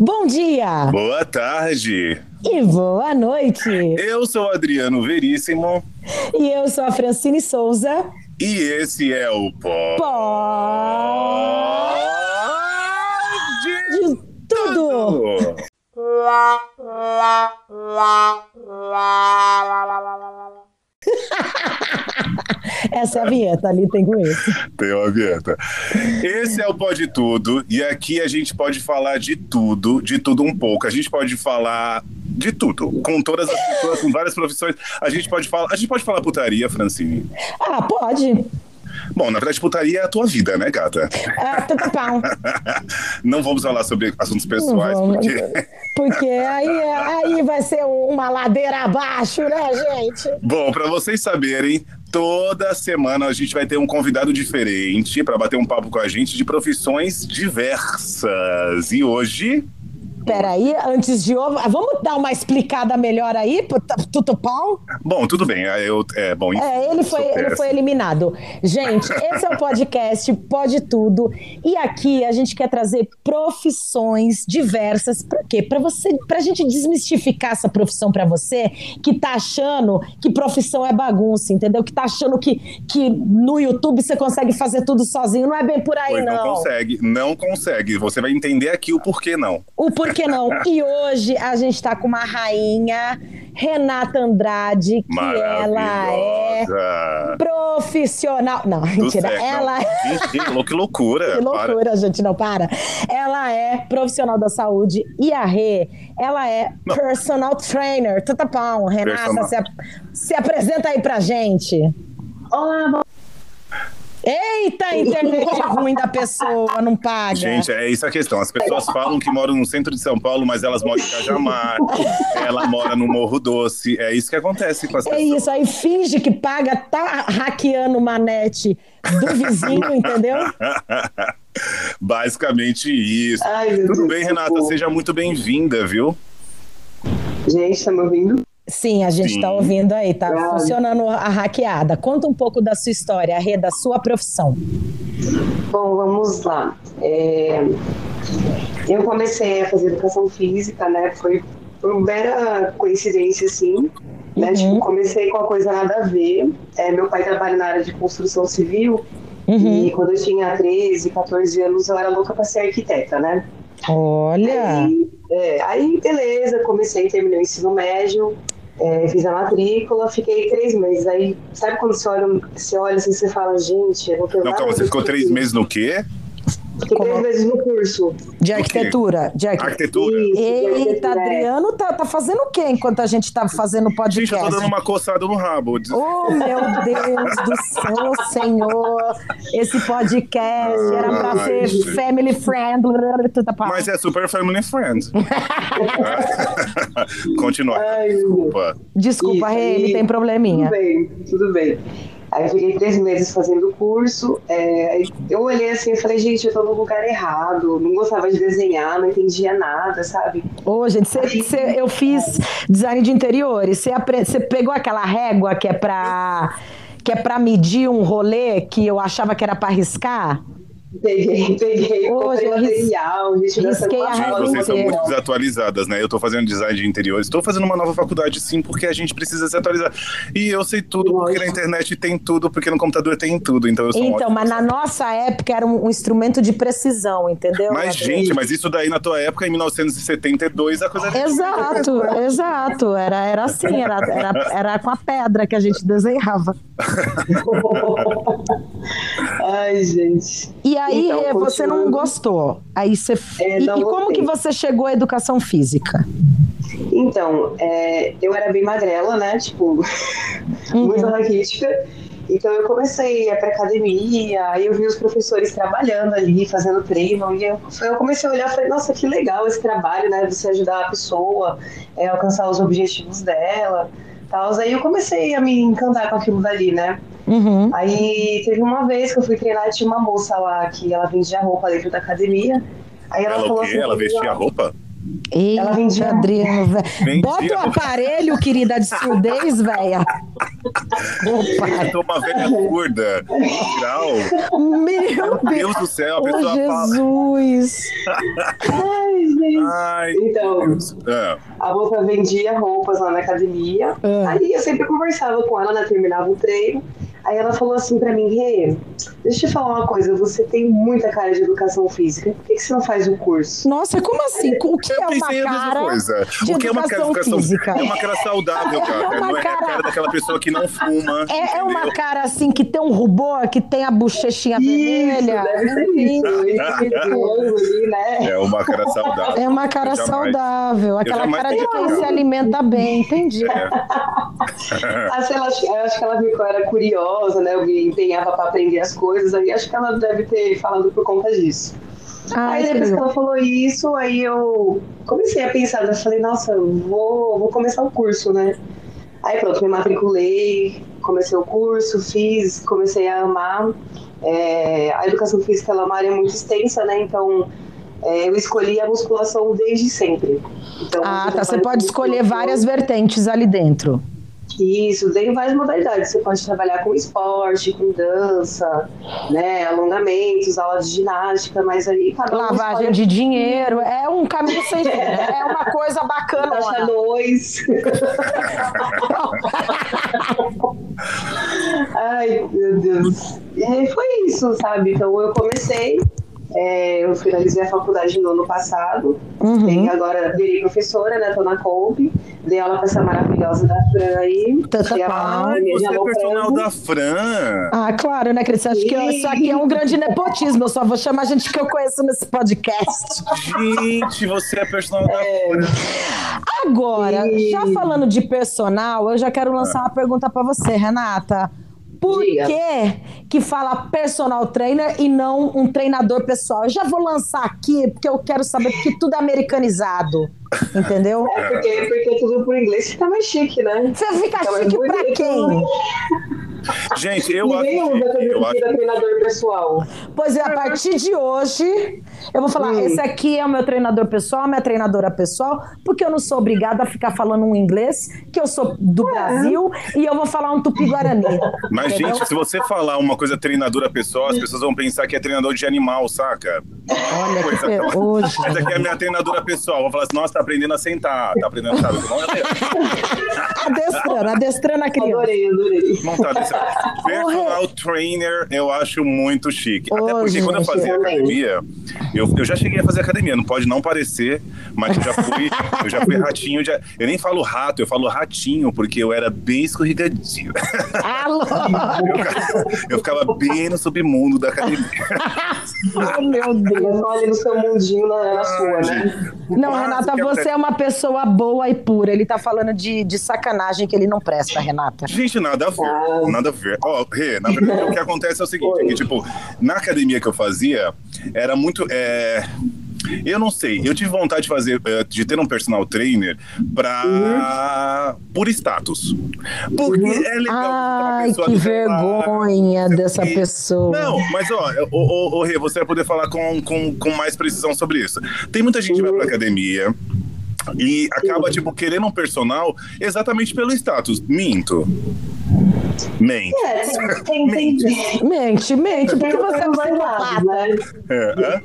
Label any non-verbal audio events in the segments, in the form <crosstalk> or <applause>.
Bom dia! Boa tarde! E boa noite! Eu sou Adriano Veríssimo. E eu sou a Francine Souza. E esse é o Pó. Pó. De tudo! <laughs> <laughs> Essa é a vinheta, ali tem com isso. Tem uma vinheta. Esse é o Pode Tudo, e aqui a gente pode falar de tudo, de tudo um pouco. A gente pode falar de tudo, com todas as pessoas, com várias profissões. A gente pode falar, a gente pode falar putaria, Francine. Ah, pode. Bom, na verdade, putaria é a tua vida, né, gata? É, tudo pau. <laughs> Não vamos falar sobre assuntos pessoais, porque. Porque aí, aí vai ser uma ladeira abaixo, né, gente? Bom, para vocês saberem, toda semana a gente vai ter um convidado diferente para bater um papo com a gente de profissões diversas. E hoje. Peraí, antes de ovo, vamos dar uma explicada melhor aí pro t- Tutupão? Bom, tudo bem. Eu, é, bom, É, ele foi, ele foi eliminado. Gente, esse é o podcast Pode Tudo. E aqui a gente quer trazer profissões diversas. Pra quê? Pra você, pra gente desmistificar essa profissão pra você que tá achando que profissão é bagunça, entendeu? Que tá achando que, que no YouTube você consegue fazer tudo sozinho. Não é bem por aí, Pois não não. consegue, não consegue. Você vai entender aqui o porquê não. O porquê não. E hoje a gente tá com uma rainha, Renata Andrade, que ela é profissional. Não, Do mentira. sexo. Ela é. Não, que, que loucura. Que para. loucura, gente, não para. Ela é profissional da saúde e a Rê, ela é Não. personal trainer. Tutapão, Renata, se, ap- se apresenta aí pra gente. Olá, bom- Eita, internet ruim da pessoa, não paga. Gente, é isso a questão. As pessoas falam que moram no centro de São Paulo, mas elas moram em Cajamar. ela mora no Morro Doce. É isso que acontece com as É pessoas. isso, aí finge que paga, tá hackeando uma net do vizinho, entendeu? <laughs> Basicamente isso. Ai, Tudo Deus, bem, Renata? Seja muito bem-vinda, viu? Gente, tá me ouvindo? Sim, a gente Sim. tá ouvindo aí, tá Ah. funcionando a hackeada. Conta um pouco da sua história, a Rê, da sua profissão. Bom, vamos lá. É, Eu comecei a fazer educação física, né? Foi por mera coincidência, assim. Né? Uhum. Tipo, comecei com uma coisa nada a ver. É, meu pai trabalha na área de construção civil. Uhum. E quando eu tinha 13, 14 anos, eu era louca pra ser arquiteta, né? Olha. Aí, é, aí, beleza, comecei, terminei o ensino médio, é, fiz a matrícula, fiquei três meses. Aí, sabe quando você olha, você olha assim, você fala, gente, eu não tenho Não, calma, você ficou três meses no quê? Fiquei três meses no curso. De arquitetura. De arqui- Arquitetura? Isso, Eita, é. Adriano tá, tá fazendo o quê enquanto a gente tá fazendo o Gente, eu podcast? tô dando uma coçada no rabo. Oh, meu Deus do céu, Senhor! Esse podcast era pra Ai, ser gente. family friendly. Tudo pá. Mas é super family friend. <laughs> Continua. Ai. Desculpa. Desculpa, e- tem probleminha. Tudo bem, tudo bem. Aí eu fiquei três meses fazendo o curso. é, aí eu olhei assim e falei, gente, eu tô no lugar errado. Não gostava de desenhar, não entendia nada, sabe? Ô, gente, cê- cê- eu fiz design de interiores. Você pegou aquela régua que é pra que é para medir um rolê que eu achava que era pra riscar? Peguei, <laughs> peguei, Hoje comprei material, risquei a vocês são muito desatualizadas, né? Eu tô fazendo design de interiores, tô fazendo uma nova faculdade sim, porque a gente precisa se atualizar. E eu sei tudo, porque na internet tem tudo, porque no computador tem tudo, então eu sou Então, mas na nossa época era um, um instrumento de precisão, entendeu? Mas, gente, mas isso daí na tua época, em 1972, a coisa era Exato, exato. Era, era assim, era, era, era com a pedra que a gente desenhava. <laughs> Ai, gente. E aí, Então, você não gostou. Aí você. É, e, e como que você chegou à educação física? Então, é, eu era bem magrela, né? Tipo, <laughs> Uhum. muito raquítica. Então eu comecei a ir pra academia, aí eu vi os professores trabalhando ali, fazendo treino, e eu, eu comecei a olhar e falei, nossa, que legal esse trabalho, né? Você ajudar a pessoa é, alcançar os objetivos dela. Tal. Aí eu comecei a me encantar com aquilo dali, né? Uhum. Aí teve uma vez que eu fui treinar e tinha uma moça lá que ela vendia roupa dentro da academia. Aí ela, Ela falou assim, Ela vestia roupa? Eita, Ela vendia- Adriano. Vendia. Bota o aparelho, querida, de surdez, velha. Opa. Eu tô uma velha. Grau. Meu Meu Deus. Do céu, a pessoa fala. Jesus. Ai, gente. Deus. É. A moça vendia roupas lá na academia. É. Aí eu sempre conversava com ela, né? Terminava o treino. Aí ela falou assim pra mim, Rê, deixa eu te falar uma coisa, você tem muita cara de educação física, por que, que você não faz o curso? Nossa, como assim? O que Eu é uma cara coisa. de O que é uma cara educação física? É uma cara saudável, <laughs> cara. É uma não é a cara- cara daquela pessoa que não fuma. É, é uma cara assim que tem um rubor, que tem a bochechinha Isso, vermelha. deve ser isso. Ali, né? É uma cara saudável. É uma cara saudável, aquela cara de quem se alimenta bem, entendi. É. <laughs> Ah, sei lá, acho- eu acho que ela viu que eu era curiosa, né? Eu me empenhava pra aprender as coisas, aí acho que ela deve ter falado por conta disso. Ai, aí depois que ela falou isso, aí eu comecei a pensar, eu falei, nossa, vou, vou começar o curso, né? Aí pronto, me matriculei, comecei o curso, fiz, comecei a amar. É, a educação física ela é uma área muito extensa, né? Então é, eu escolhi a musculação desde sempre. Então, Ah, tá. Você pode escolher várias vertentes ali dentro. Isso, tem várias modalidades. Você pode trabalhar com esporte, com dança, né, alongamentos, aula de ginástica, mas aí cada um Lavagem de dinheiro. É um caminho sem fim. né? É uma coisa taxa bacana. dois. Ai, meu Deus. E foi isso, sabe? Então eu comecei, é, eu finalizei a faculdade no ano passado, Uhum. e agora virei professora, né? Tô na Comp, dei aula pra essa maravilhosa da Fran aí. Tata que é a Pau. Ai, minha você é personal da Fran. Ah, claro, né, Cris? Acho que eu- isso aqui é um grande nepotismo. Eu só vou chamar gente que eu conheço nesse podcast. Gente, você é personal da Fran. Agora, E- já falando de personal, eu já quero lançar uma pergunta pra você, Renata. Por que que fala personal trainer e não um treinador pessoal? Eu já vou lançar aqui, porque eu quero saber, porque tudo é americanizado, entendeu? É, porque, porque tudo por inglês fica mais chique, né? Você fica Fica chique pra bonito. quem? Gente, eu acho Ninguém usa que. Eu acho treinador pessoal. Pois é, a partir de hoje, eu vou falar: Hum. esse aqui é o meu treinador pessoal, minha treinadora pessoal, porque eu não sou obrigada a ficar falando um inglês, que eu sou do Brasil, e eu vou falar um tupi-guarani. Mas, entendeu? gente, se você falar uma coisa treinadora pessoal, as pessoas vão pensar que é treinador de animal, saca? Olha que Coisa tão- ferrugem. Essa aqui é a minha treinadora pessoal. Vou falar assim, nossa, tá aprendendo a sentar, tá aprendendo a sentar. Não, <laughs> Adestrando, adestrando a criança. Adorei, adorei. não tá Personal trainer, eu acho muito chique. Até porque quando eu gente. fazia Também. academia, eu, eu já cheguei a fazer academia, não pode não parecer, mas eu já fui, eu já fui ratinho. de- eu nem falo rato, eu falo ratinho, porque eu era bem escorregadio. Alô! Eu, eu ficava bem no submundo da academia. <laughs> Oh, meu Deus. Ali no seu mundinho na, na sua, né? Não, Renata, você é uma pessoa boa e pura. Ele tá falando de, de sacanagem que ele não presta, Renata. Gente, nada a ver. Ah. Nada a ver. Ó, Rê, na verdade, o que acontece é o seguinte: Oi. que, tipo, na academia que eu fazia, era muito. é, Eu não sei, eu tive vontade de fazer, eh, de ter um personal trainer pra. por status. Porque é legal Ai, pessoa que vergonha dessa e- pessoa. Não, mas ó, ô, ô, ô, Rê, você vai poder falar com, com, com mais precisão sobre isso. Tem muita gente que vai pra academia e acaba, tipo, querendo um personal exatamente pelo status. Minto. Mente. É, tem, tem, tem, Mente, mente, porque você é tem um os dois lados, né? É, é?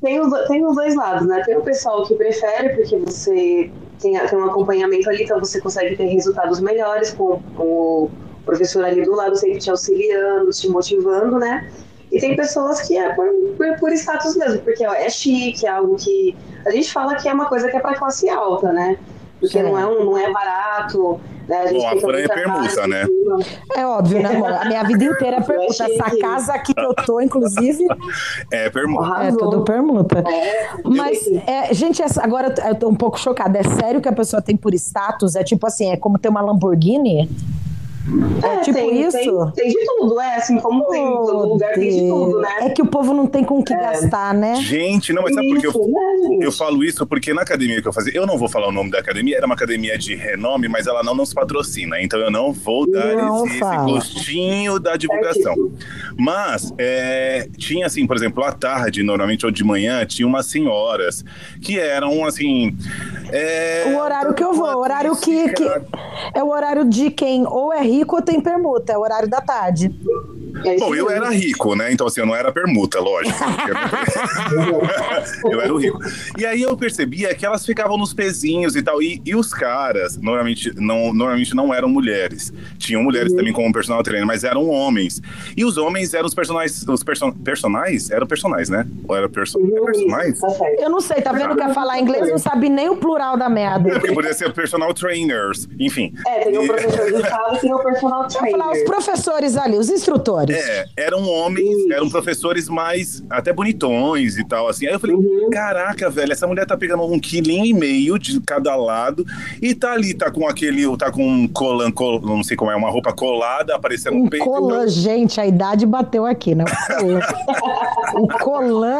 Tem os, tem os dois lados, né? Tem o pessoal que prefere, porque você tem, tem um acompanhamento ali, então você consegue ter resultados melhores com, com o professor ali do lado, sempre te auxiliando, te motivando, né? E tem pessoas que é por, por, por status mesmo, porque ó, é chique, é algo que. A gente fala que é uma coisa que é para classe alta, né? Porque não é, um, não é barato. Né? A gente Bom, a Fran é permuta, né? É óbvio, né, amor? A minha vida inteira é permuta. Essa casa aqui que eu tô, inclusive, <laughs> É, permuta. é tudo permuta. É, Mas, é, gente, essa- agora eu tô um pouco chocada. É sério que a pessoa tem por status? É tipo assim, é como ter uma Lamborghini? É, tipo tem, isso? Tem, tem de tudo, é assim como tem, Oh, todo lugar tem de tudo, Deus. né? É que o povo não tem com o que É. gastar, né? Gente, não, mas sabe por que eu, Isso, né, eu falo isso? Porque na academia que eu fazia, eu não vou falar o nome da academia, era uma academia de renome, mas ela não nos patrocina, então eu não vou dar Não esse, esse gostinho da divulgação. Mas é, tinha assim, por exemplo, à tarde, normalmente, ou de manhã, tinha umas senhoras que eram assim. é, O horário que eu vou, o horário que, que- É o horário de quem ou é rico tem permuta, é o horário da tarde. É Bom, eu era rico, né? Então, assim, eu não era permuta, lógico. <laughs> eu era o rico. E aí eu percebia que elas ficavam nos pezinhos e tal. E, e os caras, normalmente não, normalmente não eram mulheres. Tinham mulheres também como personal trainer, mas eram homens. E os homens eram os personagens. Os person, personagens? Eram personagens, né? Ou era perso, Uhum, personagens? tá. Eu não sei, tá vendo que a falar inglês não sabe nem o plural da merda. É, porque poderia ser personal trainers, enfim. É, tem o E- professor de sala e tem o personal Vou falar os trainer. professores ali, os instrutores. É, eram homens, eram professores mais até bonitões e tal, assim. Aí eu falei, Uhum. caraca, velho, essa mulher tá pegando um quilinho e meio de cada lado e tá ali, tá com aquele, tá com um colan, col, não sei como é, uma roupa colada, aparecendo um Um peito. colã, gente, a idade bateu aqui, né? <laughs> O colã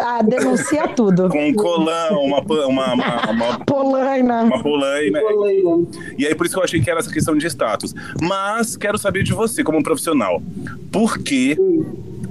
ah, denuncia tudo. Com um colã, uma, uma, uma, uma, <laughs> Polaina. uma polaina. Coleira. E aí por isso que eu achei que era essa questão de status. Mas quero saber de você, como profissional. Por que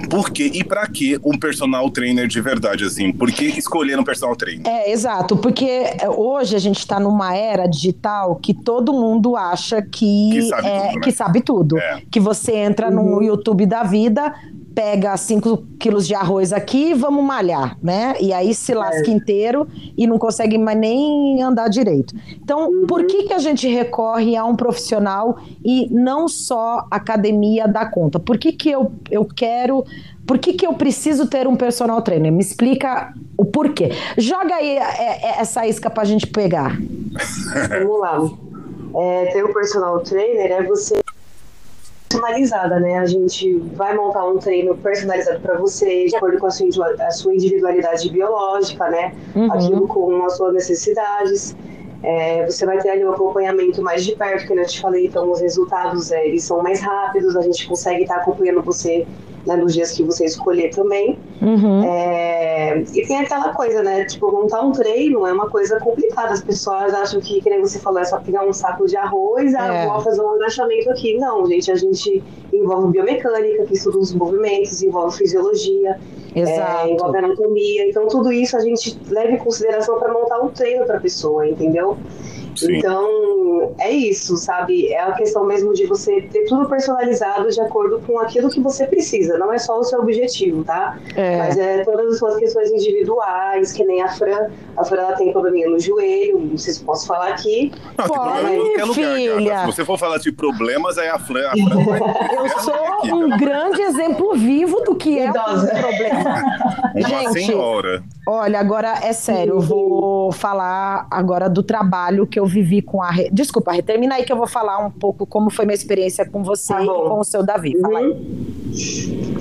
Por que e pra que um personal trainer de verdade, assim? Por que escolher um personal trainer? É, exato, porque hoje a gente está numa era digital que todo mundo acha que, Que sabe é, tudo, né? que sabe tudo. É. Que você entra no YouTube da vida, pega 5 quilos de arroz aqui e vamos malhar, né? E aí se lasca inteiro e não consegue mais nem andar direito. Então, por que, que a gente recorre a um profissional e não só academia dá conta? Por que, que eu, eu quero. Por que, que eu preciso ter um personal trainer? Me explica o porquê. Joga aí é, é, essa isca pra gente pegar. <laughs> Vamos lá. É, ter o personal trainer é você personalizada, né? A gente vai montar um treino personalizado para você, de acordo com a sua, a sua individualidade biológica, né? Uhum. Aquilo com as suas necessidades. É, você vai ter ali um acompanhamento mais de perto, que eu te falei, então os resultados é, eles são mais rápidos, a gente consegue estar acompanhando você né, nos dias que você escolher também. Uhum. É, e tem aquela coisa, né? Tipo, montar um treino é uma coisa complicada. As pessoas acham que, nem você falou, é só pegar um saco de arroz, ah, É. vou fazer um agachamento aqui. Não, gente, a gente envolve biomecânica, que estuda os movimentos, envolve fisiologia, é, envolve anatomia. Então, tudo isso a gente leva em consideração para montar um treino para a pessoa, entendeu? Sim. Então, é isso, sabe? É a questão mesmo de você ter tudo personalizado de acordo com aquilo que você precisa. Não é só o seu objetivo, tá? É. Mas é todas as suas questões individuais, que nem a Fran. A Fran ela tem probleminha no joelho, não sei se posso falar aqui. Não, tem Pode, problema em qualquer lugar, filha. gata. Se você for falar de problemas, aí a Fran. A Fran <laughs> Eu sou aqui, um grande exemplo vivo do que é o problema. Uma Gente, senhora. Olha, agora é sério, eu vou falar agora do trabalho que eu vivi com a. Re... Desculpa, termina aí que eu vou falar um pouco como foi minha experiência com você Tá e com o seu Davi. Fala aí.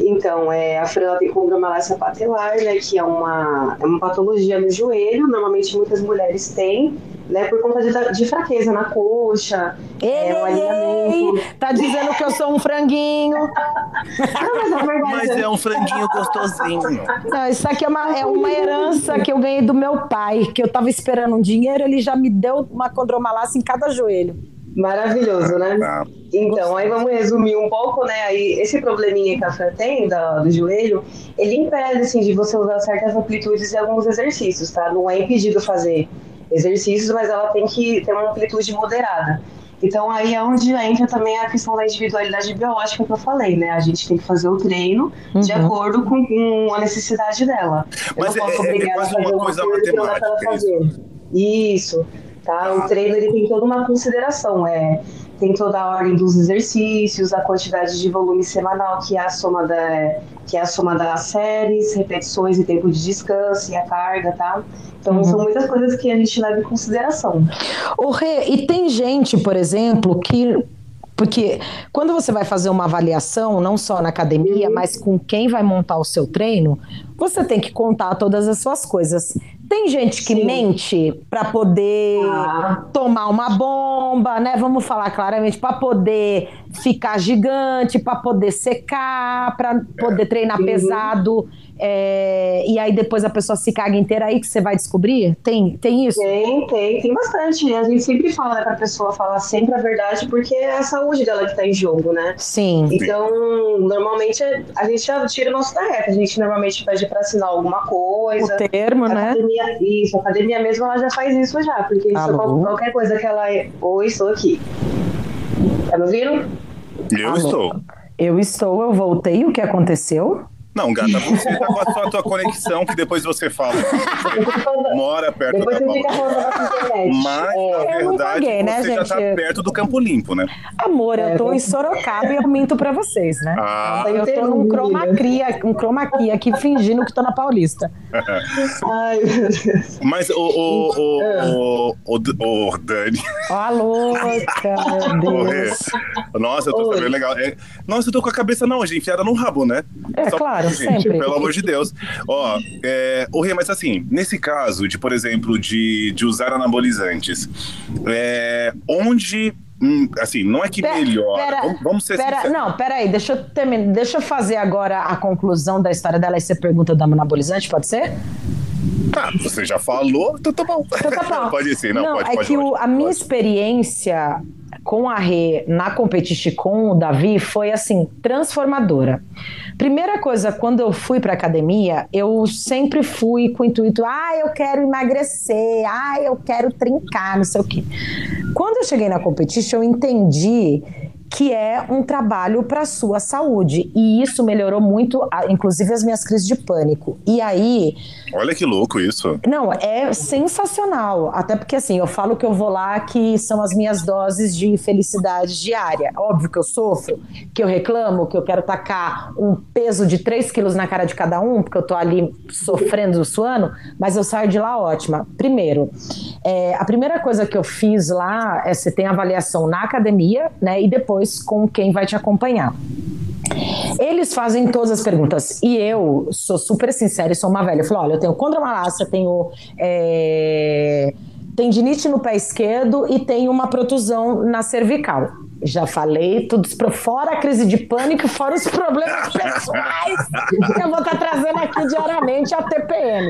Então, é, a Fran ela tem condromalácia patelar, né, que é uma, é uma patologia no joelho, normalmente muitas mulheres têm, né, por conta de, de fraqueza na coxa, Ei, é, um ei, alinhamento. ei, tá dizendo que eu sou um franguinho. Não, mas na verdade, Mas é um franguinho gostosinho. Não, isso aqui é uma, é uma herança que eu ganhei do meu pai, que eu tava esperando um dinheiro, ele já me deu uma condromalácia em cada joelho. Maravilhoso, né? Ah, Então, aí vamos resumir um pouco, né? Aí, esse probleminha que a Fran tem da- do joelho, ele impede, assim, de você usar certas amplitudes em alguns exercícios, tá? Não é impedido fazer exercícios, mas ela tem que ter uma amplitude moderada. Então, aí é onde entra também a questão da individualidade biológica que eu falei, né? A gente tem que fazer o treino de Uhum. acordo com, com a necessidade dela. Eu Mas não é- posso é- é obrigar ela a fazer uma coisa não ela matemática, fazer. Isso, tá? O treino ele tem toda uma consideração, é tem toda a ordem dos exercícios, a quantidade de volume semanal, que é a soma da que é a soma das séries, repetições e tempo de descanso e a carga, tá? Então Uhum. são muitas coisas que a gente leva em consideração. O Rê, e tem gente, por exemplo, que. Porque quando você vai fazer uma avaliação, não só na academia, Uhum. mas com quem vai montar o seu treino, você tem que contar todas as suas coisas. Tem gente que Sim. mente para poder Ah. tomar uma bomba, né? Vamos falar claramente, para poder ficar gigante, para poder secar, para poder treinar pesado. é, e aí depois a pessoa se caga inteira aí que você vai descobrir? Tem, tem isso? Tem, tem, tem bastante. A gente sempre fala né, pra pessoa falar sempre a verdade, porque é a saúde dela que tá em jogo, né? Sim. Então, normalmente a gente já tira o nosso tarefa. A gente normalmente pede para assinar alguma coisa. O termo, A né? academia, isso, a academia mesmo ela já faz isso já, porque isso, qualquer coisa que ela. Oi, estou aqui. Tá me ouvindo? eu Alô? estou. Eu estou, eu voltei. O que aconteceu? Não, gata, você tá com a sua, tua conexão que depois você fala. Mora perto Depois da você fica falando da nossa internet. Mas, É. na verdade, paguei, né, você já tá gente? perto do Campo Limpo, né? Amor, eu É, tô em Sorocaba e eu minto pra vocês, né? Ah, eu tô num Entendi. chroma key, um chroma key aqui fingindo que tô na Paulista. <laughs> Ai, meu Deus. mas o, o, o, o, o, o Dani. Ó, a louca, meu. Deus. Nossa, eu tô Oi. sabendo legal. É, nossa, eu tô com a cabeça não, gente, enfiada no rabo, né? É, claro, gente, sempre. Pelo amor de Deus. Ó, é, o Rê, mas assim, nesse caso de, por exemplo, de, de usar anabolizantes, é, onde. hum, assim, não é que Pera- melhora. pera- vamos, vamos ser Pera, sinceros. não, peraí, deixa eu terminar. Deixa eu fazer agora a conclusão da história dela e você pergunta do anabolizante, pode ser? Tá, você já falou, então tá bom. Então tá bom. <laughs> pode ser, não, pode, é pode. que o- pode, a minha experiência com a Rê na Competition com o Davi foi assim transformadora. Primeira coisa, quando eu fui para academia, eu sempre fui com o intuito, ah, eu quero emagrecer, ah, eu quero trincar, não sei o quê. Quando eu cheguei na Competition, eu entendi que é um trabalho para sua saúde e isso melhorou muito, inclusive as minhas crises de pânico. E aí Olha que louco isso. não, é sensacional. Até porque, assim, eu falo que eu vou lá que são as minhas doses de felicidade diária. Óbvio que eu sofro, que eu reclamo, que eu quero tacar um peso de 3 quilos na cara de cada um, porque eu tô ali sofrendo, suando, mas eu saio de lá ótima. Primeiro, é, a primeira coisa que eu fiz lá é você tem avaliação na academia, né? E depois com quem vai te acompanhar. Eles fazem todas as perguntas. E eu sou super sincera e sou uma velha. Eu falo: olha, eu tenho condromalácia, tenho é, tendinite no pé esquerdo e tenho uma protusão na cervical. Já falei tudo fora a crise de pânico, fora os problemas <laughs> pessoais que eu vou estar trazendo aqui diariamente a TPM.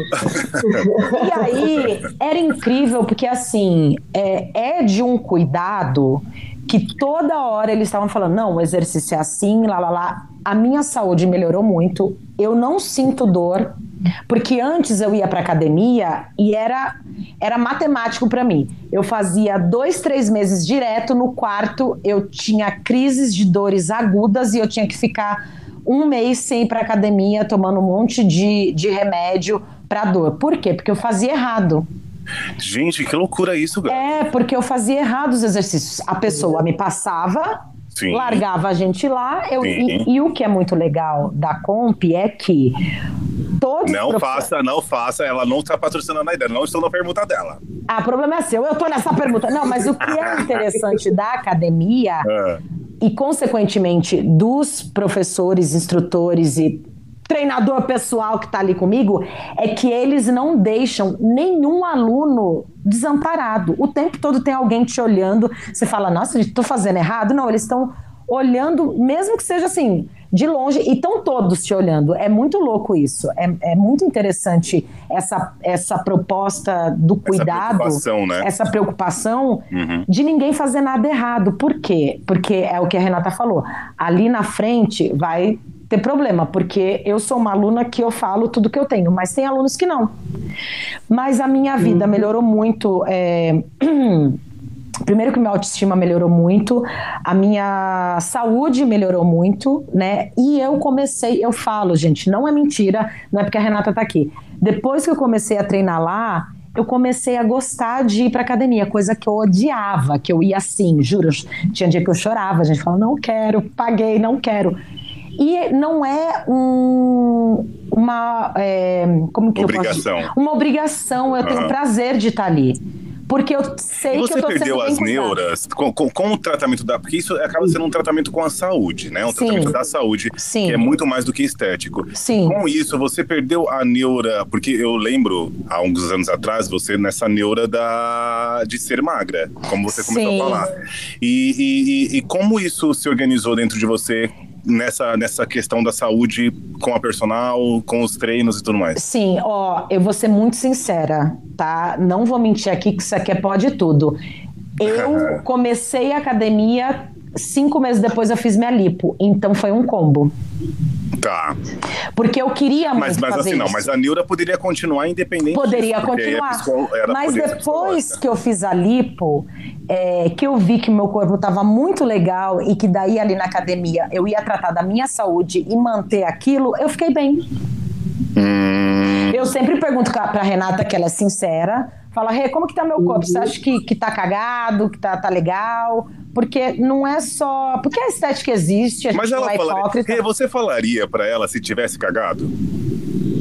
E aí era incrível, porque assim, é, é de um cuidado que toda hora eles estavam falando: não, o exercício é assim, lá, lá, lá. A minha saúde melhorou muito, eu não sinto dor, porque antes eu ia para academia e era, era matemático para mim. Eu fazia dois, três meses direto no quarto, eu tinha crises de dores agudas e eu tinha que ficar um mês sem ir para academia, tomando um monte de, de remédio para dor. Por quê? Porque eu fazia errado. Gente, que loucura isso, cara. É, porque eu fazia errado os exercícios. A pessoa me passava, Sim. largava a gente lá. Eu, e, e o que é muito legal da Comp é que todos. os Não faça, não faça. Ela não está patrocinando a ideia. Não estou na pergunta dela. Ah, problema é seu. Eu tô nessa pergunta. Não, mas o que é <laughs> interessante da academia Ah, e, consequentemente, dos professores, instrutores e treinador pessoal que está ali comigo, é que eles não deixam nenhum aluno desamparado. O tempo todo tem alguém te olhando. Você fala, nossa, estou fazendo errado? Não, eles estão olhando, mesmo que seja assim, de longe, e estão todos te olhando. É muito louco isso. É, é muito interessante essa, essa proposta do cuidado preocupação, né? essa preocupação Uhum. de ninguém fazer nada errado. Por quê? Porque é o que a Renata falou. Ali na frente vai ter problema, porque eu sou uma aluna que eu falo tudo que eu tenho, mas tem alunos que não. Mas a minha vida melhorou muito. é, <clears throat> Primeiro que minha autoestima melhorou muito, a minha saúde melhorou muito, né? E eu comecei, eu falo, gente, não é mentira, não é porque a Renata tá aqui. Depois que eu comecei a treinar lá, eu comecei a gostar de ir pra academia, coisa que eu odiava, que eu ia assim, juro. Tinha dia que eu chorava, a gente falava, não quero, paguei, não quero. E não é um, uma. é, como que eu posso Obrigação. dizer? Uma obrigação, eu tenho Aham. prazer de estar ali. Porque eu sei E que você eu tô perdeu as neuras com, com, com o tratamento da. Porque isso acaba sendo um tratamento com a saúde, né? Um Sim. tratamento da saúde, Sim. que é muito mais do que estético. Sim. Com isso, você perdeu a neura. Porque eu lembro, há uns anos atrás, você nessa neura da, de ser magra, como você começou a falar. E, e, e- e como isso se organizou dentro de você nessa, nessa questão da saúde com a personal, com os treinos e tudo mais? Sim, ó, eu vou ser muito sincera, tá? Não vou mentir aqui que isso aqui é pode tudo. Eu <laughs> comecei a academia, cinco meses depois eu fiz minha lipo, então foi um combo. Tá. Porque eu queria muito Mas, mas assim, não, mas a neura poderia continuar independente Poderia a continuar. Mas depois que eu fiz a lipo, é, que eu vi que meu corpo estava muito legal e que daí ali na academia eu ia tratar da minha saúde e manter aquilo, eu fiquei bem. Hum, Eu sempre pergunto pra Renata, que ela é sincera, fala, Rê, como que tá meu corpo? Você acha que, que tá cagado, que tá, tá legal? Porque não é só... Porque a estética existe, a gente mas não ela é falaria. você falaria pra ela se tivesse cagado?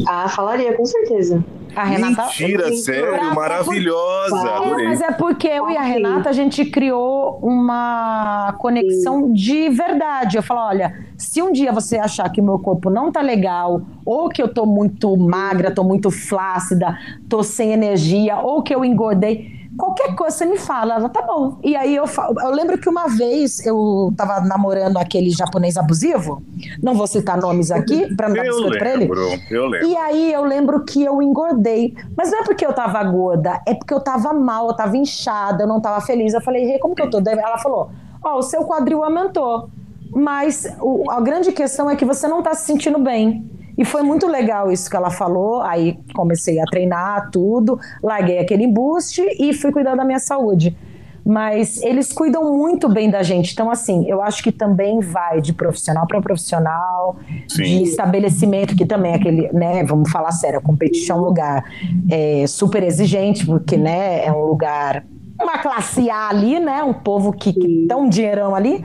Ah, falaria, com certeza. A Renata... Mentira, sério, maravilhosa. É, mas é porque eu e a. Renata, a gente criou uma conexão de verdade. Eu falo, olha, se um dia você achar que o meu corpo não tá legal, ou que eu tô muito magra, tô muito flácida, tô sem energia, ou que eu engordei, qualquer coisa você me fala, ela tá bom. E aí eu falo, eu lembro que uma vez eu tava namorando aquele japonês abusivo, não vou citar nomes aqui, pra não dar biscoito pra ele. eu lembro. E aí eu lembro que eu engordei. Mas não é porque eu tava gorda, é porque eu tava mal, eu tava inchada, eu não tava feliz. Eu falei, como que eu tô? Daí Ela falou, ó, o seu quadril aumentou. Mas o- a grande questão é que você não tá se sentindo bem. E foi muito legal isso que ela falou. Aí comecei a treinar tudo, larguei aquele embuste e fui cuidar da minha saúde. Mas eles cuidam muito bem da gente. Então, assim, eu acho que também vai de profissional para profissional, Sim. de estabelecimento, que também é aquele, né, vamos falar sério, a competição é um lugar é, super exigente, porque, né, é um lugar, uma classe A ali, né, um povo que, que dá um dinheirão ali,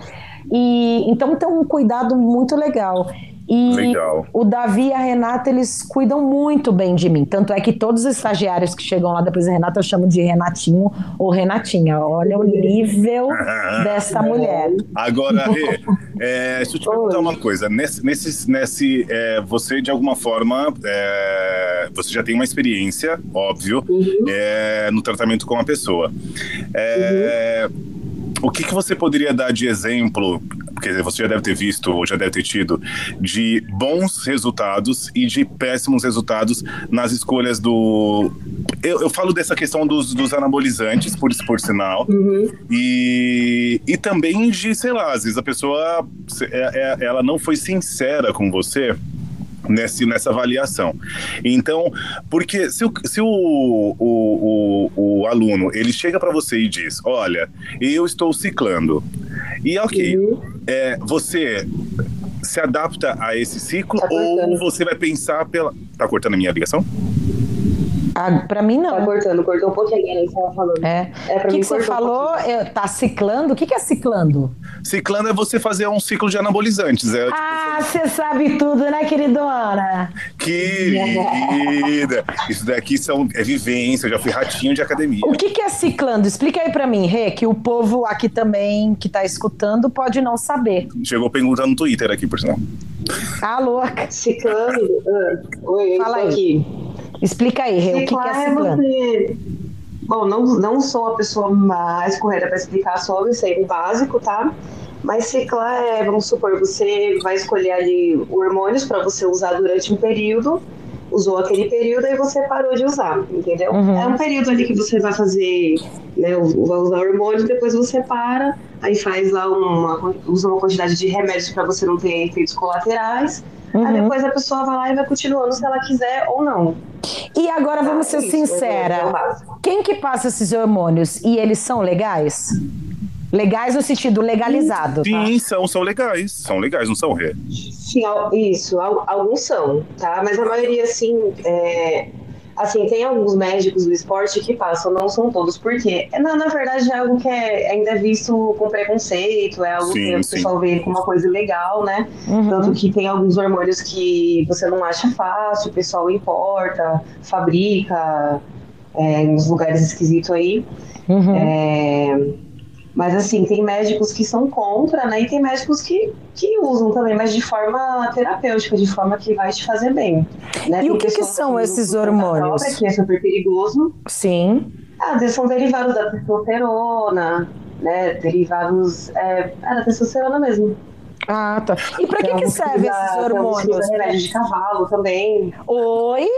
e então tem um cuidado muito legal. E Legal. o Davi e a Renata, eles cuidam muito bem de mim. Tanto é que todos os estagiários que chegam lá depois da Renata, eu chamo de Renatinho ou Renatinha. Olha o nível <laughs> dessa mulher. Agora, Rê, é, deixa eu te perguntar uma coisa. Nesse, nesse, nesse é, você, de alguma forma, é, você já tem uma experiência, óbvio, é, no tratamento com a pessoa. É, O que, que você poderia dar de exemplo, porque você já deve ter visto, ou já deve ter tido, de bons resultados e de péssimos resultados nas escolhas do... Eu, eu falo dessa questão dos, dos anabolizantes, por, por sinal, e, e também de, sei lá, às vezes a pessoa é- é- ela não foi sincera com você nesse, nessa avaliação. Então, porque se o, se o, o, o, o aluno ele chega para você e diz, olha, eu estou ciclando, e ok, é, você se adapta a esse ciclo Tá ou você vai pensar pela... Tá cortando a minha ligação? Ah, pra mim, Tá não. cortando, cortou um pouquinho aí, você tava falando. É. É, pra O que, mim que você um falou? pouquinho. É, tá ciclando? O que, que é ciclando? Ciclando é você fazer um ciclo de anabolizantes. É, tipo, Ah, você sabe tudo, né, queridona? Querida, isso daqui são, é vivência, eu já fui ratinho de academia. O que, que é ciclando? Explica aí pra mim, Rê, que o povo aqui também que tá escutando pode não saber. Chegou perguntando no Twitter aqui, por sinal. Ah, louca. Ciclando. ah, oi, eu Fala aí. aqui. Explica aí, Rê, o que, que é ciclando? você. Bom, não, não sou a pessoa mais correta para explicar sobre, sei o básico, tá? Mas ciclar é, vamos supor, você vai escolher ali hormônios para você usar durante um período, usou aquele período e você parou de usar, entendeu? Uhum. É um período ali que você vai fazer, né, vai usar hormônios, depois você para, aí faz lá uma, usa uma quantidade de remédios para você não ter efeitos colaterais. Aí Uhum. depois a pessoa vai lá e vai continuando se ela quiser ou não. E agora vamos ser é sincera. básico. Quem que passa esses hormônios e eles são legais? Legais no sentido legalizado, tá? Sim, são, são legais. São legais, não são, Rê? Sim, isso, al- alguns são, tá? Mas a maioria, assim, é, assim, tem alguns médicos do esporte que passam, não são todos, porque na, na verdade é algo que é, ainda é visto com preconceito, é algo Sim, que o pessoal vê como uma coisa ilegal, né? Uhum. Tanto que tem alguns hormônios que você não acha fácil, o pessoal importa, fabrica é, nos lugares esquisitos aí. Uhum. É, mas assim, tem médicos que são contra, né? E tem médicos que, que usam também, mas de forma terapêutica, de forma que vai te fazer bem. Né? E Tem o que que são esses hormônios? própria, que é super perigoso. Sim. Ah, eles são derivados da testosterona, né? Derivados. É, é da testosterona mesmo. Ah, tá. E pra que, Tem que esses hormônios? remédio de cavalo também. Oi?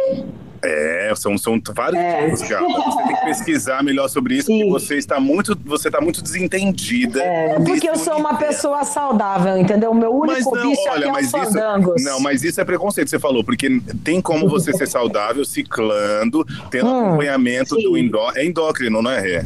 É, são, são vários é. tipos. Você tem que pesquisar melhor sobre isso, Sim. porque você está muito, você está muito desentendida. É, é porque eu sou uma pessoa saudável, entendeu? O meu único não, vício olha, aqui é os fandangos. Não, mas isso é preconceito, você falou, porque tem como você ser saudável ciclando, tendo hum, acompanhamento sim. do endó é endócrino, não é? Ré?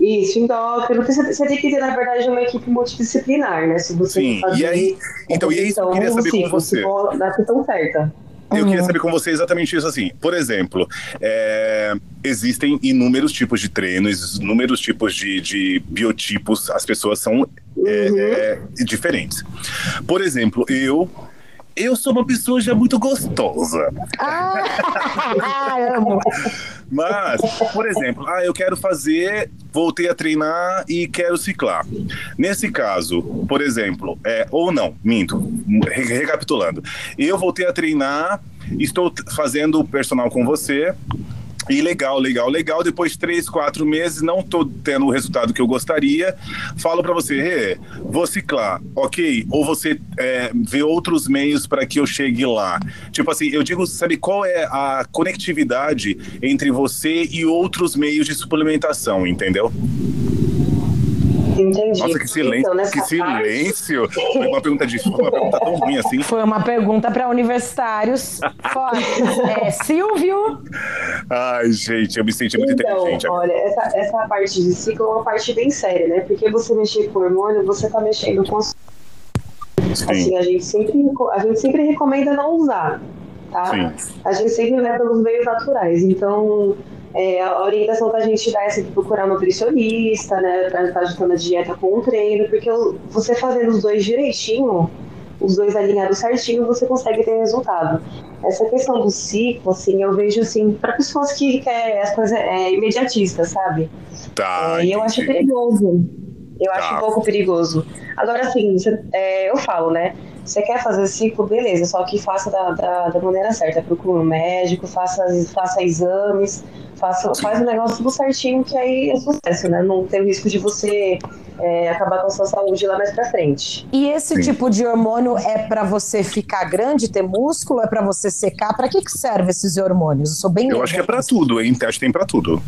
Isso, endócrino. Você, tem que ter, na verdade, uma equipe multidisciplinar, né? Se você Sim, e aí, então, e é isso que eu queria saber com você. Na questão certa. Eu queria uhum. saber com você exatamente isso assim. Por exemplo, é, existem inúmeros tipos de treinos, inúmeros tipos de, de biotipos, as pessoas são é, uhum. é, diferentes. Por exemplo, eu eu sou uma pessoa já muito gostosa. Ah, <laughs> amo. Mas, por exemplo, ah, eu quero fazer, voltei a treinar e quero ciclar. Nesse caso, por exemplo, é, ou não, minto, recapitulando, eu voltei a treinar, estou fazendo personal com você, e legal, legal, legal. Depois de três, quatro meses, não estou tendo o resultado que eu gostaria. Falo para você, vou ciclar, ok? Ou você é, vê outros meios para que eu chegue lá. Tipo assim, eu digo, sabe qual é a conectividade entre você e outros meios de suplementação, entendeu? Entendi. Nossa, que silêncio. Então, que silêncio. Parte... Foi uma pergunta difícil, uma pergunta tão ruim assim. Foi uma pergunta para universitários. <laughs> É, Silvio. Ai, gente, eu me senti muito então, inteligente. Olha, essa, essa parte de ciclo é uma parte bem séria, né? Porque você mexer com hormônio, você tá mexendo com. Sim. Assim, a gente, sempre, a gente sempre recomenda não usar, tá? Sim. A gente sempre vai pelos meios naturais. Então, é, a orientação que a gente dá é sempre procurar um nutricionista, né, para estar ajustando a dieta com o treino, porque você fazendo os dois direitinho, os dois alinhados certinho, você consegue ter resultado. Essa questão do ciclo, assim, eu vejo assim, para pessoas que querem as coisas é, imediatistas, sabe? Tá. É, e eu acho perigoso. Eu tá. acho um pouco perigoso. Agora, assim, é, eu falo, né? Você quer fazer ciclo, beleza, só que faça da, da, da maneira certa. Procure um médico, faça, faça exames, faça, faz o negócio tudo certinho, que aí é sucesso, né? Não tem o risco de você é, acabar com a sua saúde lá mais pra frente. E esse Sim. tipo de hormônio é para você ficar grande, ter músculo, é para você secar? Para que, que serve esses hormônios? Eu sou bem. Eu acho que é para tudo, hein? Acho que tem para tudo.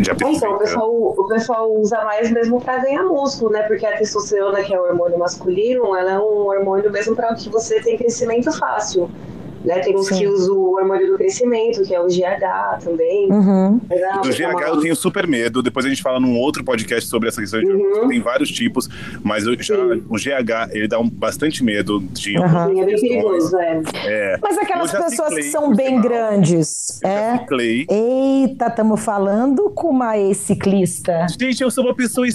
Então, o pessoal, o pessoal usa mais mesmo para ganhar músculo, né? Porque a testosterona, que é o hormônio masculino, ela é um hormônio mesmo para que você tenha crescimento fácil. Né? Tem uns Sim. que usam o hormônio do crescimento, que é o GH também. Uhum. do GH eu tenho super medo. Depois a gente fala num outro podcast sobre essa questão de uhum. Tem vários tipos, mas eu, já, o GH, ele dá um, bastante medo de. Uhum. Sim, é bem perigoso, é. é. Mas aquelas pessoas ciclei, que são bem grandes. Eu é. Eita, estamos falando com uma ex-ciclista. Gente, eu sou uma pessoa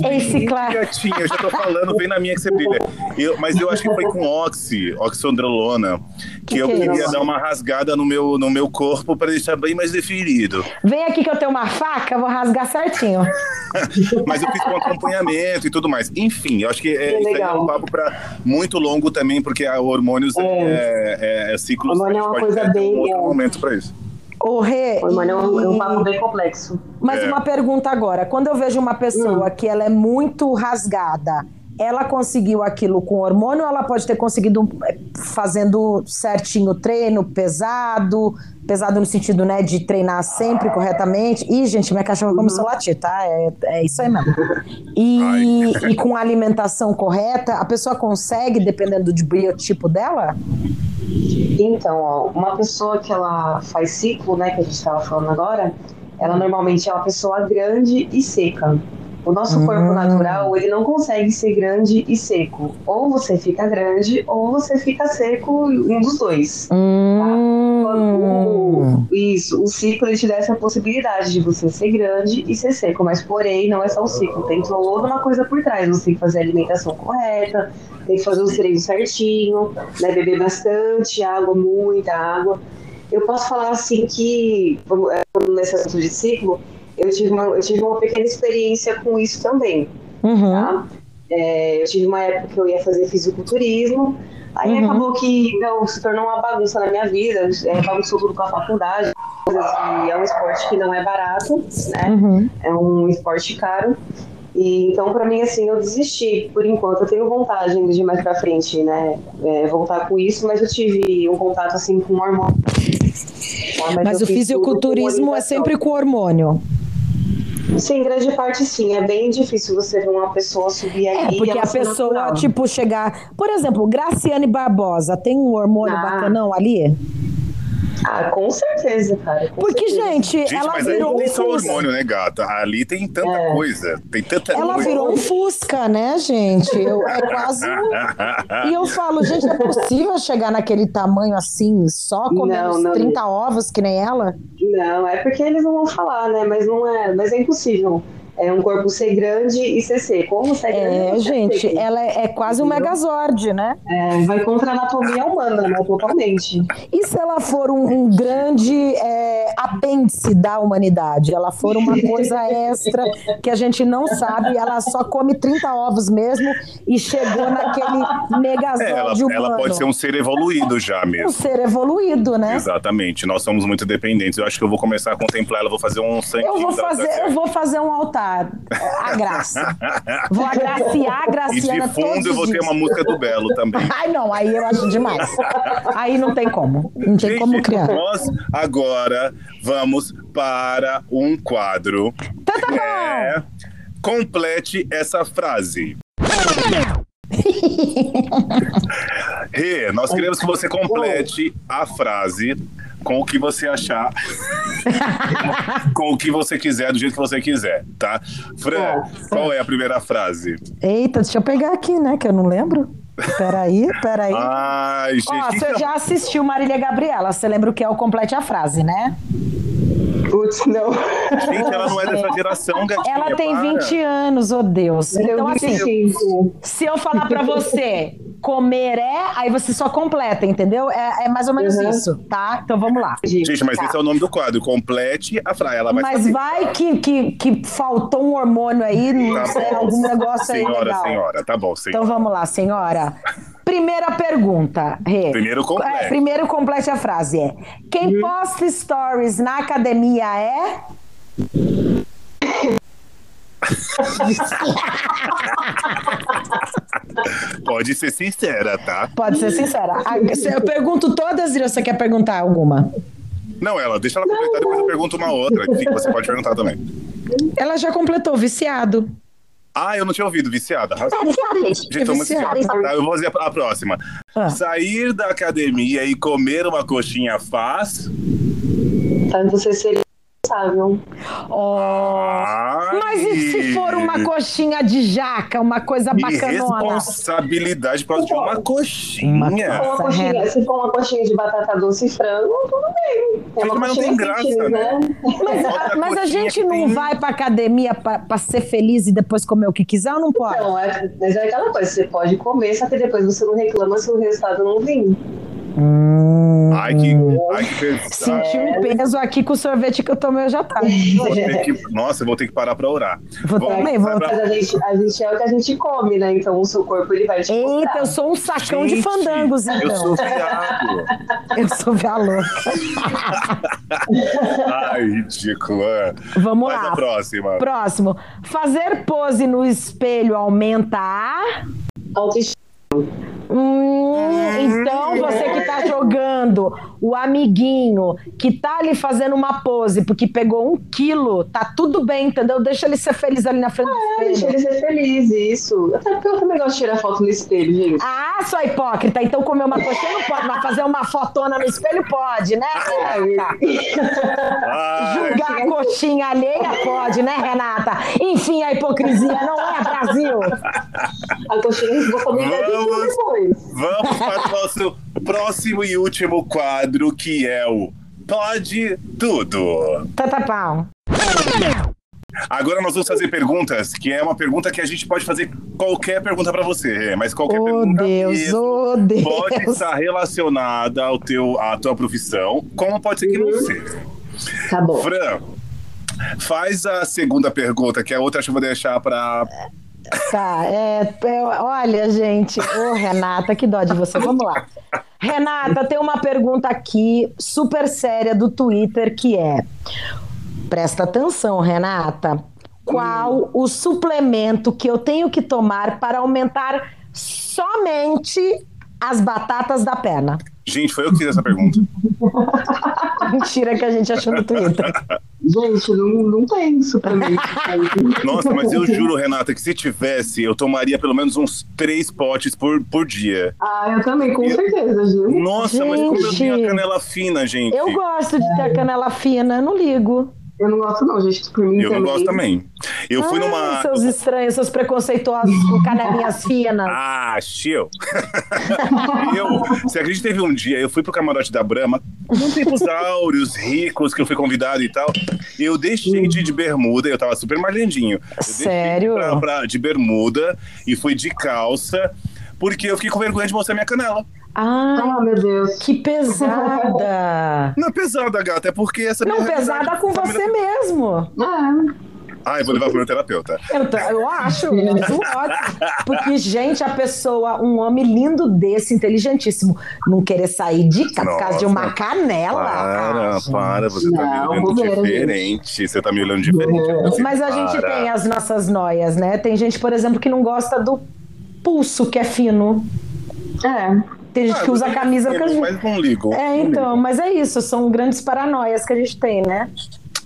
gatinha. Eu já tô falando, vem na minha que você brilha. Eu, mas eu acho que foi com oxi, oxandrolona, que, eu é queria dar uma rasgada no meu, no meu corpo para deixar bem mais definido. Vem aqui que eu tenho uma faca, vou rasgar certinho. <laughs> Mas eu fiz com acompanhamento e tudo mais. Enfim, eu acho que é, isso é um papo para muito longo também, porque a hormônios é, é, é, é ciclo. Hormônio é uma coisa bem. Um outro é. momento para isso. O Rê, hormônio é um, é um papo bem complexo. Mas é. uma pergunta agora. Quando eu vejo uma pessoa hum. que ela é muito rasgada, ela conseguiu aquilo com hormônio ela pode ter conseguido é, fazendo certinho o treino, pesado, pesado no sentido né, de treinar sempre corretamente. Ih, gente, minha cachorra começou a latir, tá? É, é isso aí mesmo. <laughs> E, e com a alimentação correta, a pessoa consegue, dependendo do biotipo dela? Então, ó, uma pessoa que ela faz ciclo, né, que a gente estava falando agora, ela normalmente é uma pessoa grande e seca. O nosso corpo hum. natural, ele não consegue ser grande e seco. Ou você fica grande, ou você fica seco, um dos dois. Hum. Tá? O, isso, o ciclo ele te dá essa possibilidade de você ser grande e ser seco. Mas, porém, não é só o ciclo. Tem toda uma coisa por trás. Você tem que fazer a alimentação correta, tem que fazer os treinos certinho, né? beber bastante água, muita água. Eu posso falar assim que, nesse assunto de ciclo, eu tive uma, eu tive uma pequena experiência com isso também. Uhum. Tá? É, eu tive uma época que eu ia fazer fisiculturismo, aí uhum. acabou que meu, se tornou uma bagunça na minha vida, é, bagunçou tudo com a faculdade. Assim, é um esporte que não é barato, né? Uhum. É um esporte caro. E, então, para mim, assim, eu desisti por enquanto. Eu tenho vontade de mais para frente, né? É, voltar com isso, mas eu tive um contato, assim, com um hormônio tá? Mas, eu o fisiculturismo é sempre com hormônio. Sim, grande parte sim. É bem difícil você ver uma pessoa subir É, ali. porque a pessoa, natural. tipo, chegar. Por exemplo, Graciane Barbosa tem um hormônio Ah. bacanão ali? Ah, com certeza, cara. com Porque, certeza. gente, Gente, ela mas aí virou não um só Fusca. hormônio, né, gata? Ali tem tanta É. coisa. Tem tanta Ela coisa. virou um Fusca, né, gente? Eu, é quase. um- <laughs> E eu falo, gente, é possível chegar naquele tamanho assim, só comendo Não, não. 30 ovos que nem ela? Não, é porque eles não vão falar, né? Mas não é, mas é impossível. É um corpo ser grande e ser seco. Como ser grande É, gente, seco. ela é, é quase um megazord, né? É, vai contra a anatomia humana, né? Totalmente. E se ela for um, um grande é, apêndice da humanidade? Ela for uma coisa extra que a gente não sabe, ela só come 30 ovos mesmo e chegou naquele É, megazord ela, humano. ela pode ser um ser evoluído já Um mesmo. ser evoluído, né? Exatamente. Nós somos muito dependentes. Eu acho que eu vou começar a contemplar ela. Vou fazer um sangue. Eu vou fazer, eu vou fazer um altar, a graça. Vou agraciar a E Graciana de fundo eu vou ter uma música do Belo também. <laughs> Ai, não, aí eu acho demais. Aí não tem como. Não tem Gente, como criar. Nós agora vamos para um quadro Tá, tá bom. é complete essa frase. <laughs> Rê, nós queremos que você complete a frase com o que você achar, <laughs> com o que você quiser, do jeito que você quiser, tá? Fran, qual é a primeira frase? Eita, deixa eu pegar aqui, né? Que eu não lembro. Peraí, peraí. Ai, gente. Ó, você então- já assistiu Marília Gabriela, você lembra o que é o complete a frase, né? Putz, não. Gente, ela não é dessa geração, gatinha. Ela tem para. 20 anos, ô Deus. Então, assim, 25. se eu falar pra você comer é, aí você só completa, entendeu? É, é mais ou menos Uhum. isso, tá? Então vamos lá. Gente, mas Tá. esse é o nome do quadro. Complete a frase. Ela vai Mas vai que, que, que faltou um hormônio aí, não Tá sei, algum negócio aí Senhora, senhora. Tá bom, senhora. Então vamos lá, senhora. Primeira pergunta, Rê. Primeiro complete. É, primeiro complete a frase. É: Quem posta stories na academia é. <laughs> Pode ser sincera, tá? Pode ser sincera. Eu pergunto todas e você quer perguntar alguma? Não, ela, deixa ela completar, depois eu pergunto uma outra. Enfim, você pode perguntar também. Ela já completou, viciado. Ah, eu não tinha ouvido, viciada. É gente. Tô muito viciada. viciada. Tá, eu vou fazer a, a próxima. Ah. Sair da academia e comer uma coxinha faz. Tá, você seria responsável. Oh. Ai, Mas e se for uma coxinha de jaca, uma coisa bacanona? Irresponsabilidade por causa de uma coxinha. Uma Nossa, coxinha, Renan. se for uma coxinha de batata doce e frango, tudo bem. É uma Mas não tem graça, fitness, né? Mas, Outra a, mas a gente não tem- vai pra academia pra, pra ser feliz e depois comer o que quiser ou não pode? Não, é, mas é aquela coisa, você pode comer, só que depois você não reclama se o resultado não vir. Hum, Ai, que, ai, que pesado. Senti um peso aqui com o sorvete que eu tomei hoje à tarde. Que- Nossa, eu vou ter que parar pra orar. Vou Vamos também, vou- pra- Mas a gente, a gente é o que a gente come, né? Então o seu corpo ele vai te Eita, mostrar. eu sou um sacão de Gente, fandangos, Eu sou então. viado. <laughs> Eu sou via louca. <laughs> Ai, ridículo. é. Vamos Faz lá. a próxima. Próximo. Fazer pose no espelho aumenta a. Autoestima. Então você que tá jogando, o amiguinho que tá ali fazendo uma pose porque pegou um quilo, tá tudo bem, entendeu? Deixa ele ser feliz ali na frente do É, deixa espelho. ele ser feliz, isso. Até porque eu também gosto de tirar foto no espelho, gente. Ah, sua hipócrita, então comer uma coxinha não pode, mas fazer uma fotona no espelho pode, né, Renata? Julgar a coxinha alheia pode, né, Renata? Enfim, a hipocrisia não é Brasil. A coxinha eu vou comer Vamos. depois. vamos para o nosso próximo e último quadro, que é o Pode Tudo. Tata pau. Agora nós vamos fazer perguntas, que é uma pergunta que a gente pode fazer qualquer pergunta pra você, mas qualquer Oh, pergunta Deus, oh, Deus. pode estar relacionada ao teu, à tua profissão, como pode ser que não seja. Tá bom. Fran, faz a segunda pergunta, que a outra acho que eu vou deixar pra. Tá, é, é, olha, gente, ô Renata, que dó de você. Vamos lá. <laughs> Renata, tem uma pergunta aqui super séria do Twitter que é: presta atenção, Renata. Qual o suplemento que eu tenho que tomar para aumentar somente as batatas da perna? Gente, foi eu que fiz essa pergunta. <laughs> Mentira que a gente achou no Twitter. Gente, não, não tem suplemento. Nossa, mas eu juro, Renata, que se tivesse, eu tomaria pelo menos uns três potes por, por dia. Ah, eu também, com certeza, Gil. Nossa, mas como eu Gente. tenho a canela fina, gente. Eu gosto de ter canela fina, não ligo. Eu não gosto, não, gente. Por mim Eu não também. gosto também. Eu fui Ai, numa. Seus estranhos, seus preconceituosos com canelinhas finas. <laughs> Ah, chill. <laughs> eu, você acredita que teve um dia, eu fui pro camarote da Brahma, num tempos áureos, ricos, que eu fui convidado e tal. Eu deixei de de bermuda, eu tava super. Eu deixei Sério? Pra, pra- de bermuda e fui de calça, porque eu fiquei com vergonha de mostrar minha canela. Ah, meu Deus. que pesada. Não é pesada, gata, é porque essa Não, pesada com você mesmo. É. Ai, vou levar pro meu terapeuta. Eu, eu acho, eu acho <laughs> ótimo. Porque, gente, a pessoa, um homem lindo desse, inteligentíssimo, não querer sair de casa por causa de uma canela. Para, Ah, para, você tá me Não, olhando diferente. Você tá me olhando diferente. Mas a gente tem as nossas noias, né? Tem gente, por exemplo, que não gosta do pulso, que é fino. É. Tem gente Ah, que usa camisa ligo, com as... Mas não ligo. É, não então, ligo. mas é isso, são grandes paranoias que a gente tem, né?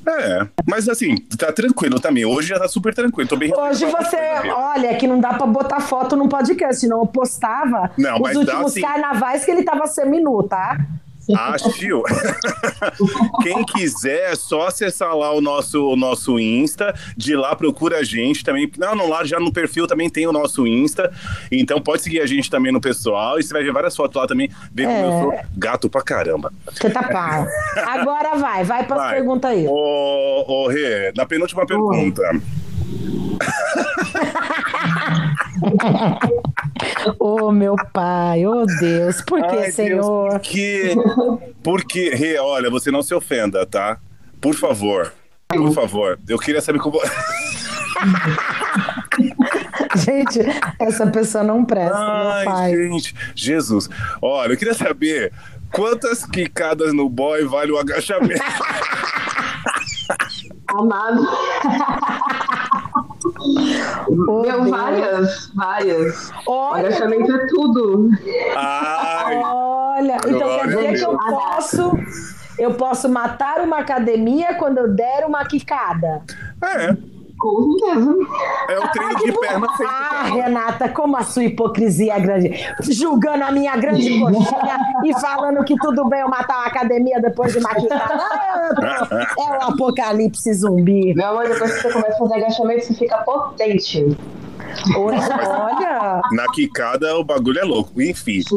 É, mas assim, tá tranquilo também. Hoje já tá super tranquilo. Tô bem Hoje você, olha, que não dá pra botar foto num podcast, senão eu postava Não, os mas dá últimos sim. carnavais que ele tava seminu, tá? Acho. <laughs> Quem quiser, é só acessar lá o nosso, o nosso Insta. De lá procura a gente também. Não, não, lá já no perfil também tem o nosso Insta. Então pode seguir a gente também no pessoal. E você vai ver várias fotos lá também. Ver como É. eu sou gato pra caramba. Você tá pau. Agora vai, vai pras Vai. perguntas aí. Ô, ô Rê, na penúltima pergunta. <laughs> <laughs> Ô, meu pai, ô Deus, por que, Ai, Deus, Senhor? por quê? Por quê? Rê, olha, você não se ofenda, tá? Por favor. Por favor. Eu queria saber como. <laughs> Gente, essa pessoa não presta, meu Ai, pai. gente. Jesus. Olha, eu queria saber quantas quicadas no boy vale o agachamento. Amado. Deu Deus. várias, várias. Olha, Agachamento é tudo. Ai. olha, então quer dizer que eu posso, eu posso matar uma academia quando eu der uma quicada. É. Com certeza. É o treino de perna feito. Ah. Renata, como a sua hipocrisia é grande. Julgando a minha grande coxinha e falando que tudo bem eu matar uma academia depois de uma quicada. <laughs> Eu tô- É o apocalipse zumbi. Meu amor, depois que você começa a fazer agachamento, você fica potente. Olha, Na quicada o bagulho é louco. Enfim. <laughs>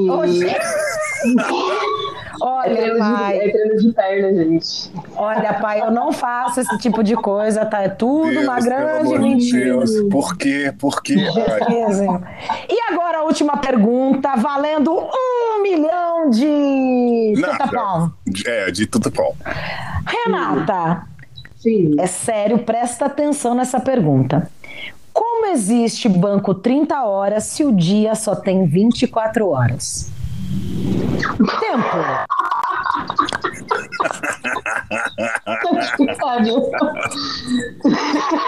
Oxi. É olha, treino, de, pai. é treino de perna, gente. Olha, pai, eu não faço esse tipo de coisa, tá? É tudo uma Deus, pelo grande mentira. Deus. Por quê? Por quê? Ai. Beleza. E agora a última pergunta, valendo um milhão de tutapão. É, de tudo bom. Renata, Sim. é sério, presta atenção nessa pergunta. Como existe banco 30 horas se o dia só tem 24 horas? Tempo. <laughs> Que pariu. <laughs> <laughs>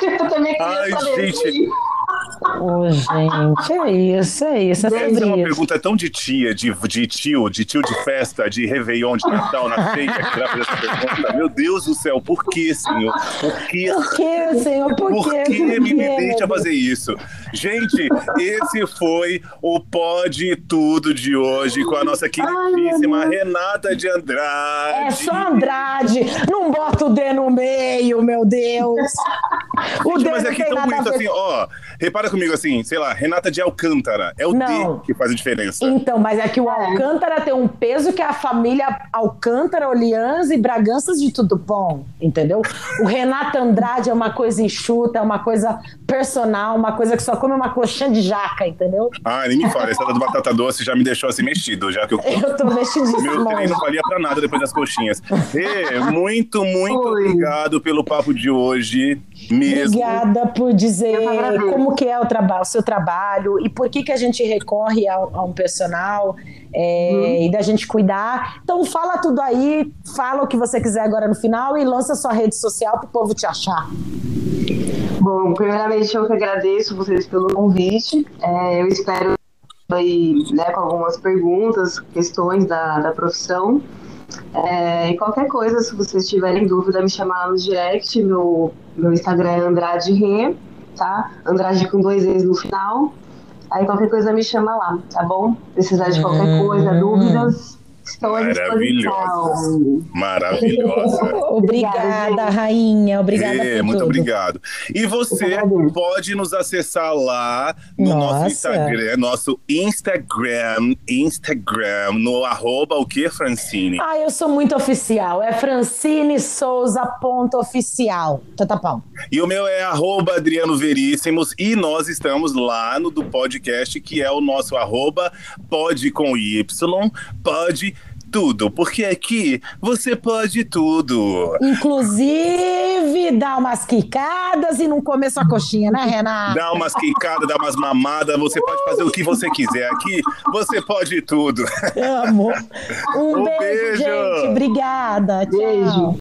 Eu também queria Ai, saber. gente. Ô, gente, é isso, é isso, é é uma isso. pergunta tão de tia, de, de tio, de tio de festa, de Réveillon, de Natal, na ceia, que dá pra essa pergunta. Meu Deus do céu, por que, senhor? Por que? Por que, Senhor? Por, Por que Por me, me deixa fazer isso? Gente, esse foi o Pode Tudo de hoje com a nossa queridíssima Renata de Andrade. É só Andrade, não bota o D no meio, meu Deus. O Gente, D mas é que tão bonito assim, ó. Repara comigo assim, sei lá, Renata de Alcântara. É o Não. D que faz a diferença. Então, mas é que o Alcântara tem um peso que é a família Alcântara, Orleans e Braganças de tudo bom, entendeu? O Renato Andrade é uma coisa enxuta, é uma coisa personal, uma coisa que só come uma coxinha de jaca, entendeu? Ah, nem me fala, essa do batata doce já me deixou assim mexido, já que eu Eu tô vestidíssima. Meu treino não valia pra nada depois das coxinhas. Rê, muito, muito Oi. obrigado pelo papo de hoje mesmo. Obrigada por dizer como que é o, traba o seu trabalho e por que, que a gente recorre a, a um personal é, e da gente cuidar. Então fala tudo aí, fala o que você quiser agora no final e lança sua rede social pro povo te achar. Bom, primeiramente eu que agradeço vocês pelo convite. É, eu espero aí, né, com algumas perguntas, questões da, da profissão. É, e qualquer coisa, se vocês tiverem dúvida, me chamar no direct. Meu, meu Instagram é Andrade Rê, tá? Andrade com dois E's no final. Aí qualquer coisa me chama lá, tá bom? Precisar de qualquer coisa, hum. dúvidas, Estou disposição. Maravilhosa. <laughs> obrigada, rainha. Obrigada é, Muito tudo. obrigado. E você pode nos acessar lá no Nossa. nosso Instagram, nosso Instagram, Instagram, no arroba o que, Francine? Ah, eu sou muito oficial. É Francine Souza ponto oficial. Tatapão. E o meu é arroba Adriano Veríssimos e nós estamos lá no do podcast que é o nosso arroba pode com Y, pode tudo, porque aqui você pode tudo. Inclusive dar umas quicadas e não comer sua coxinha, né, Renata? Dar umas quicadas, dar umas mamadas, você pode fazer o que você quiser. Aqui você pode tudo. Amo. Um, um beijo, beijo, gente. Obrigada. Tchau. Beijo.